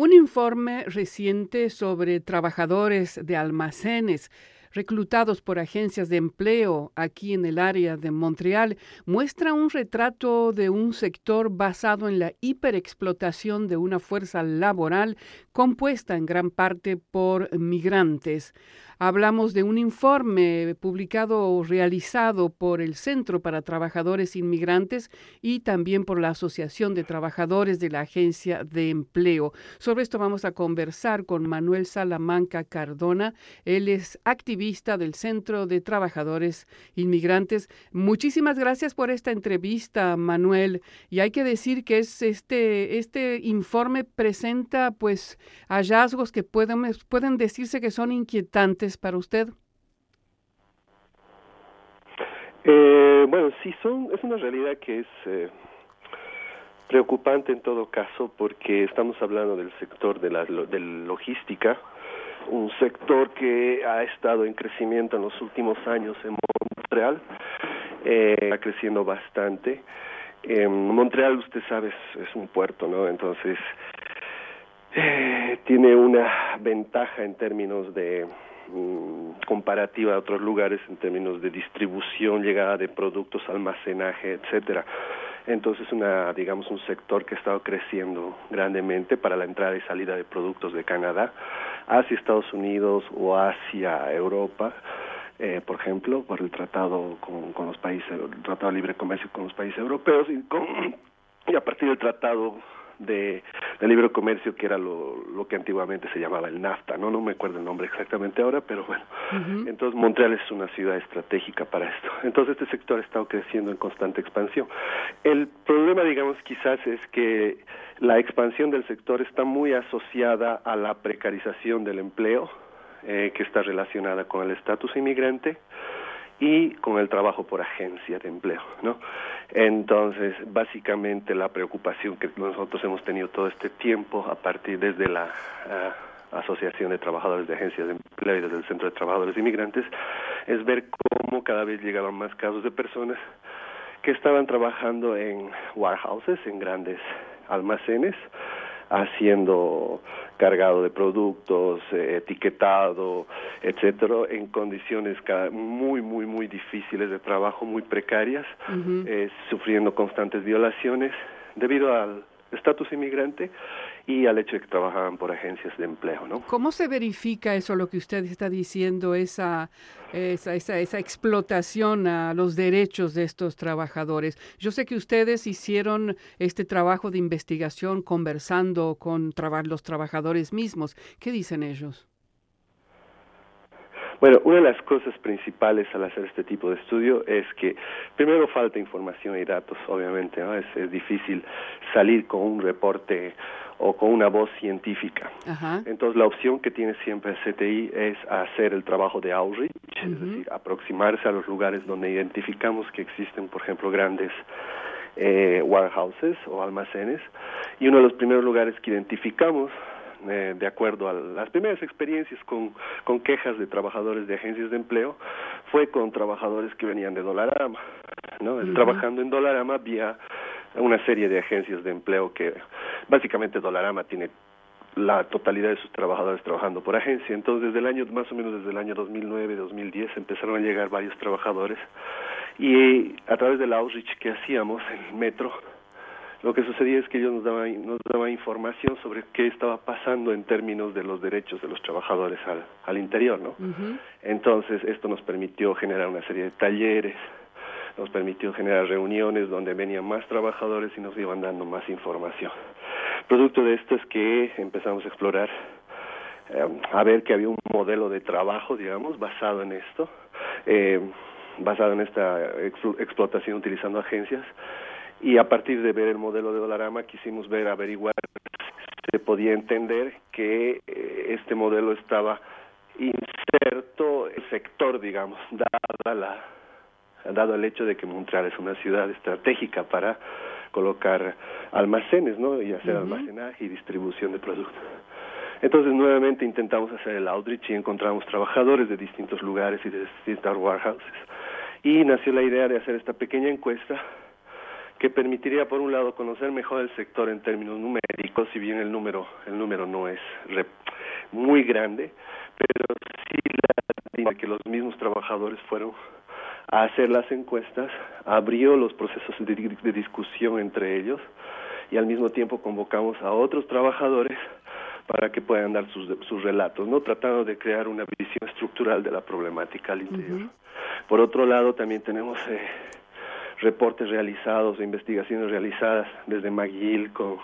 Un informe reciente sobre trabajadores de almacenes reclutados por agencias de empleo aquí en el área de Montreal muestra un retrato de un sector basado en la hiperexplotación de una fuerza laboral compuesta en gran parte por migrantes. Hablamos de un informe publicado o realizado por el Centro para Trabajadores Inmigrantes y también por la Asociación de Trabajadores de la Agencia de Empleo. Sobre esto vamos a conversar con Manuel Salamanca Cardona. Él es activista del Centro de Trabajadores Inmigrantes. Muchísimas gracias por esta entrevista, Manuel. Y hay que decir que es este, este informe presenta pues hallazgos que pueden, pueden decirse que son inquietantes para usted? Eh, bueno, sí, son, es una realidad que es eh, preocupante en todo caso porque estamos hablando del sector de la de logística, un sector que ha estado en crecimiento en los últimos años en Montreal, eh, está creciendo bastante. En Montreal, usted sabe, es, es un puerto, ¿no? Entonces, eh, tiene una ventaja en términos de comparativa a otros lugares en términos de distribución, llegada de productos, almacenaje, etcétera. Entonces, una, digamos, un sector que ha estado creciendo grandemente para la entrada y salida de productos de Canadá hacia Estados Unidos o hacia Europa, eh, por ejemplo, por el tratado con, con los países, tratado de libre comercio con los países europeos y, con, y a partir del tratado de, libre comercio que era lo, lo que antiguamente se llamaba el NAFTA, no no me acuerdo el nombre exactamente ahora, pero bueno. Entonces Montreal es una ciudad estratégica para esto. Entonces este sector ha estado creciendo en constante expansión. El problema, digamos, quizás es que la expansión del sector está muy asociada a la precarización del empleo, eh, que está relacionada con el estatus inmigrante y con el trabajo por agencia de empleo, ¿no? Entonces, básicamente la preocupación que nosotros hemos tenido todo este tiempo a partir desde la ah, Asociación de Trabajadores de Agencias de Empleo y desde el Centro de Trabajadores Inmigrantes es ver cómo cada vez llegaban más casos de personas que estaban trabajando en warehouses, en grandes almacenes, haciendo cargado de productos, eh, etiquetado, etcétera, en condiciones muy, muy, muy difíciles de trabajo, muy precarias, eh, sufriendo constantes violaciones debido al estatus inmigrante y al hecho de que trabajaban por agencias de empleo, ¿no? ¿Cómo se verifica eso, lo que usted está diciendo, esa, esa, esa, esa explotación a los derechos de estos trabajadores? Yo sé que ustedes hicieron este trabajo de investigación conversando con los trabajadores mismos. ¿Qué dicen ellos? Bueno, una de las cosas principales al hacer este tipo de estudio es que primero falta información y datos, obviamente, ¿no? es, es difícil salir con un reporte o con una voz científica. Entonces la opción que tiene siempre el CTI es hacer el trabajo de outreach, es decir, aproximarse a los lugares donde identificamos que existen, por ejemplo, grandes eh, warehouses o almacenes. Y uno de los primeros lugares que identificamos eh, de acuerdo a las primeras experiencias con, con quejas de trabajadores de agencias de empleo, fue con trabajadores que venían de Dolarama. ¿no? Trabajando en Dolarama vía una serie de agencias de empleo que básicamente Dolarama tiene la totalidad de sus trabajadores trabajando por agencia. Entonces, desde el año, más o menos desde el año 2009, 2010, empezaron a llegar varios trabajadores y a través del outreach que hacíamos en el metro, lo que sucedía es que ellos nos daban, nos daban información sobre qué estaba pasando en términos de los derechos de los trabajadores al, al interior, ¿no? Entonces, esto nos permitió generar una serie de talleres, nos permitió generar reuniones donde venían más trabajadores y nos iban dando más información. Producto de esto es que empezamos a explorar, eh, a ver que había un modelo de trabajo, digamos, basado en esto, eh, basado en esta explotación utilizando agencias, y a partir de ver el modelo de Dolarama quisimos ver, averiguar, se podía entender que eh, este modelo estaba inserto el sector, digamos, dada la dado el hecho de que Montreal es una ciudad estratégica para colocar almacenes, ¿no? Y hacer almacenaje y distribución de productos. Entonces nuevamente intentamos hacer el outreach y encontramos trabajadores de distintos lugares y de distintos warehouses. Y nació la idea de hacer esta pequeña encuesta que permitiría por un lado conocer mejor el sector en términos numéricos, si bien el número el número no es muy grande, pero sí la que los mismos trabajadores fueron a hacer las encuestas, abrió los procesos de, de discusión entre ellos y al mismo tiempo convocamos a otros trabajadores para que puedan dar sus, sus relatos, no tratando de crear una visión estructural de la problemática al interior. Por otro lado, también tenemos eh, reportes realizados e investigaciones realizadas desde McGill con,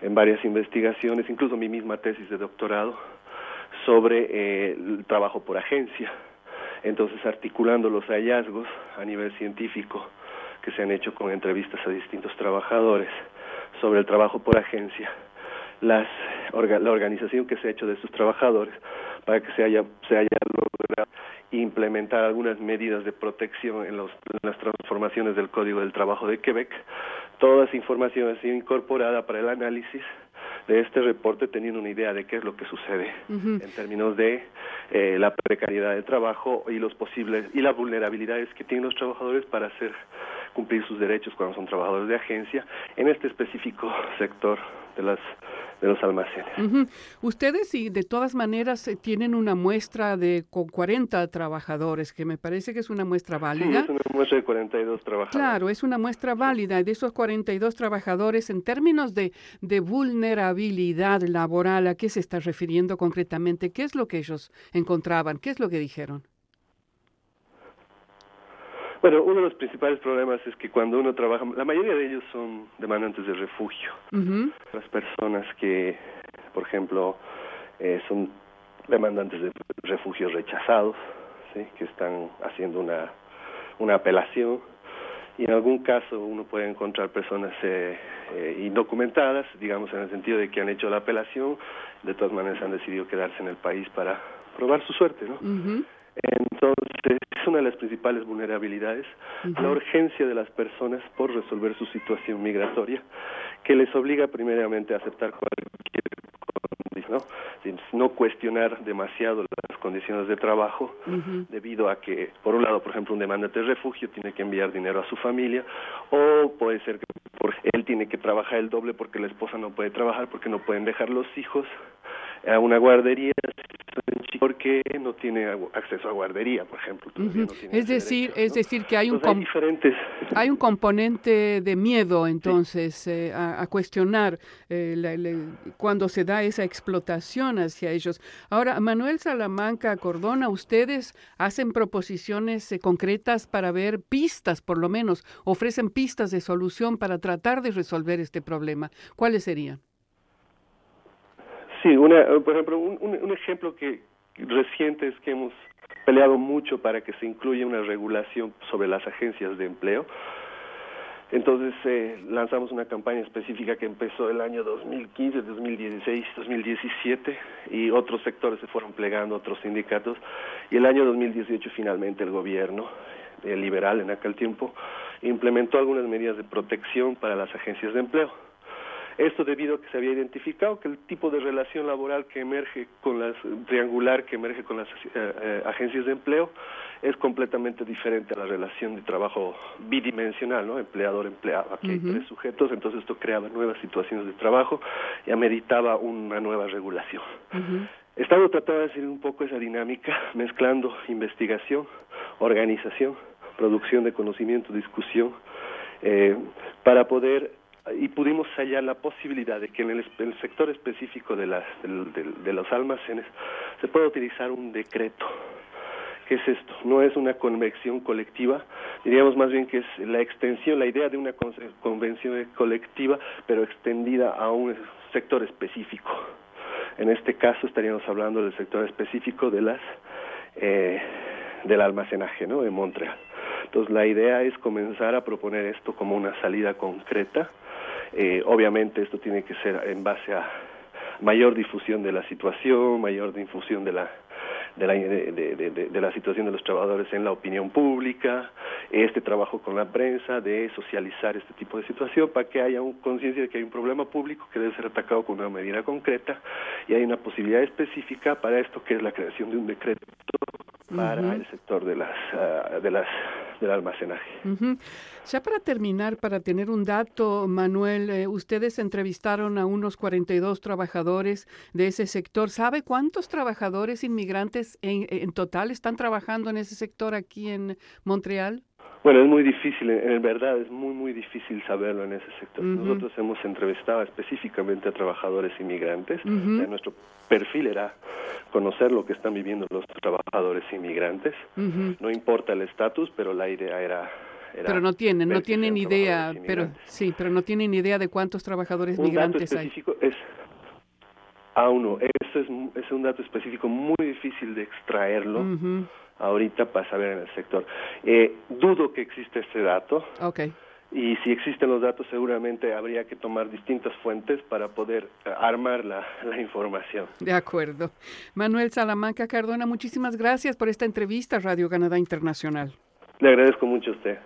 en varias investigaciones, incluso mi misma tesis de doctorado, sobre eh, el trabajo por agencia. Entonces, articulando los hallazgos a nivel científico que se han hecho con entrevistas a distintos trabajadores sobre el trabajo por agencia, las, la organización que se ha hecho de estos trabajadores para que se haya, se haya implementar algunas medidas de protección en, los, en las transformaciones del Código del Trabajo de Quebec. Toda esa información ha sido incorporada para el análisis de este reporte teniendo una idea de qué es lo que sucede en términos de eh, la precariedad de trabajo y los posibles y las vulnerabilidades que tienen los trabajadores para hacer cumplir sus derechos cuando son trabajadores de agencia en este específico sector de las de los almacenes. Ustedes y de todas maneras eh, tienen una muestra de con 40 trabajadores, que me parece que es una muestra válida. Sí, es una muestra de 42 trabajadores. Claro, es una muestra válida. De esos 42 trabajadores, en términos de, de vulnerabilidad laboral, ¿a qué se está refiriendo concretamente? ¿Qué es lo que ellos encontraban? ¿Qué es lo que dijeron? Bueno, uno de los principales problemas es que cuando uno trabaja, la mayoría de ellos son demandantes de refugio. Las personas que, por ejemplo, eh, son demandantes de refugio rechazados, ¿sí? que están haciendo una, una apelación. Y en algún caso uno puede encontrar personas eh, eh, indocumentadas, digamos en el sentido de que han hecho la apelación, de todas maneras han decidido quedarse en el país para probar su suerte, ¿no? Es una de las principales vulnerabilidades, la urgencia de las personas por resolver su situación migratoria, que les obliga primeramente a aceptar cualquier ¿no? no cuestionar demasiado las condiciones de trabajo, debido a que, por un lado, por ejemplo, un demandante de refugio tiene que enviar dinero a su familia, o puede ser que por, él tiene que trabajar el doble porque la esposa no puede trabajar, porque no pueden dejar los hijos a una guardería porque no tiene acceso a guardería, por ejemplo. es decir, es decir que hay un hay, diferentes... hay un componente de miedo entonces eh, a, cuestionar eh, cuando se da esa explotación hacia ellos. Ahora, Manuel Salamanca Cordona, ustedes hacen proposiciones eh, concretas para ver pistas, por lo menos, ofrecen pistas de solución para tratar de resolver este problema. ¿Cuáles serían? Sí, una, por ejemplo, un, un, ejemplo que reciente es que hemos peleado mucho para que se incluya una regulación sobre las agencias de empleo. Entonces eh, lanzamos una campaña específica que empezó el año 2015, 2016, 2017 y otros sectores se fueron plegando, otros sindicatos y el año 2018 finalmente el gobierno liberal en aquel tiempo implementó algunas medidas de protección para las agencias de empleo esto debido a que se había identificado que el tipo de relación laboral que emerge con las triangular que emerge con las eh, eh, agencias de empleo es completamente diferente a la relación de trabajo bidimensional, ¿no? Empleador-empleado. Aquí hay tres sujetos, entonces esto creaba nuevas situaciones de trabajo y ameritaba una nueva regulación. Estamos tratando de hacer un poco esa dinámica, mezclando investigación, organización, producción de conocimiento, discusión, eh, para poder y pudimos hallar la posibilidad de que en el, sector específico de, las, de, los almacenes se pueda utilizar un decreto. ¿Qué es esto? No es una convención colectiva, diríamos más bien que es la extensión, la idea de una convención colectiva, pero extendida a un sector específico. En este caso estaríamos hablando del sector específico de las eh, del almacenaje, ¿no? De Montreal. Entonces la idea es comenzar a proponer esto como una salida concreta eh, obviamente esto tiene que ser en base a mayor difusión de la situación, mayor difusión de la de la, de, la situación de los trabajadores en la opinión pública, este trabajo con la prensa, de socializar este tipo de situación para que haya conciencia de que hay un problema público que debe ser atacado con una medida concreta y hay una posibilidad específica para esto que es la creación de un decreto para el sector de las, ah, de las del almacenaje. Ya para terminar, para tener un dato, Manuel, eh, ustedes entrevistaron a unos 42 trabajadores de ese sector. ¿Sabe cuántos trabajadores inmigrantes en, en total están trabajando en ese sector aquí en Montreal? Bueno, es muy difícil, en verdad es muy, muy difícil saberlo en ese sector. Nosotros hemos entrevistado específicamente a trabajadores inmigrantes. nuestro perfil era conocer lo que están viviendo los trabajadores inmigrantes. No importa el estatus, pero la idea era pero no tienen, no tienen idea, pero sí, pero no tienen idea de cuántos trabajadores migrantes hay. Es, a uno, eso es, es un dato específico muy difícil de extraerlo ahorita para saber en el sector. Eh, dudo que existe ese dato. Okay. Y si existen los datos, seguramente habría que tomar distintas fuentes para poder eh, armar la, la información. De acuerdo. Manuel Salamanca Cardona, muchísimas gracias por esta entrevista Radio Canadá Internacional. Le agradezco mucho a usted.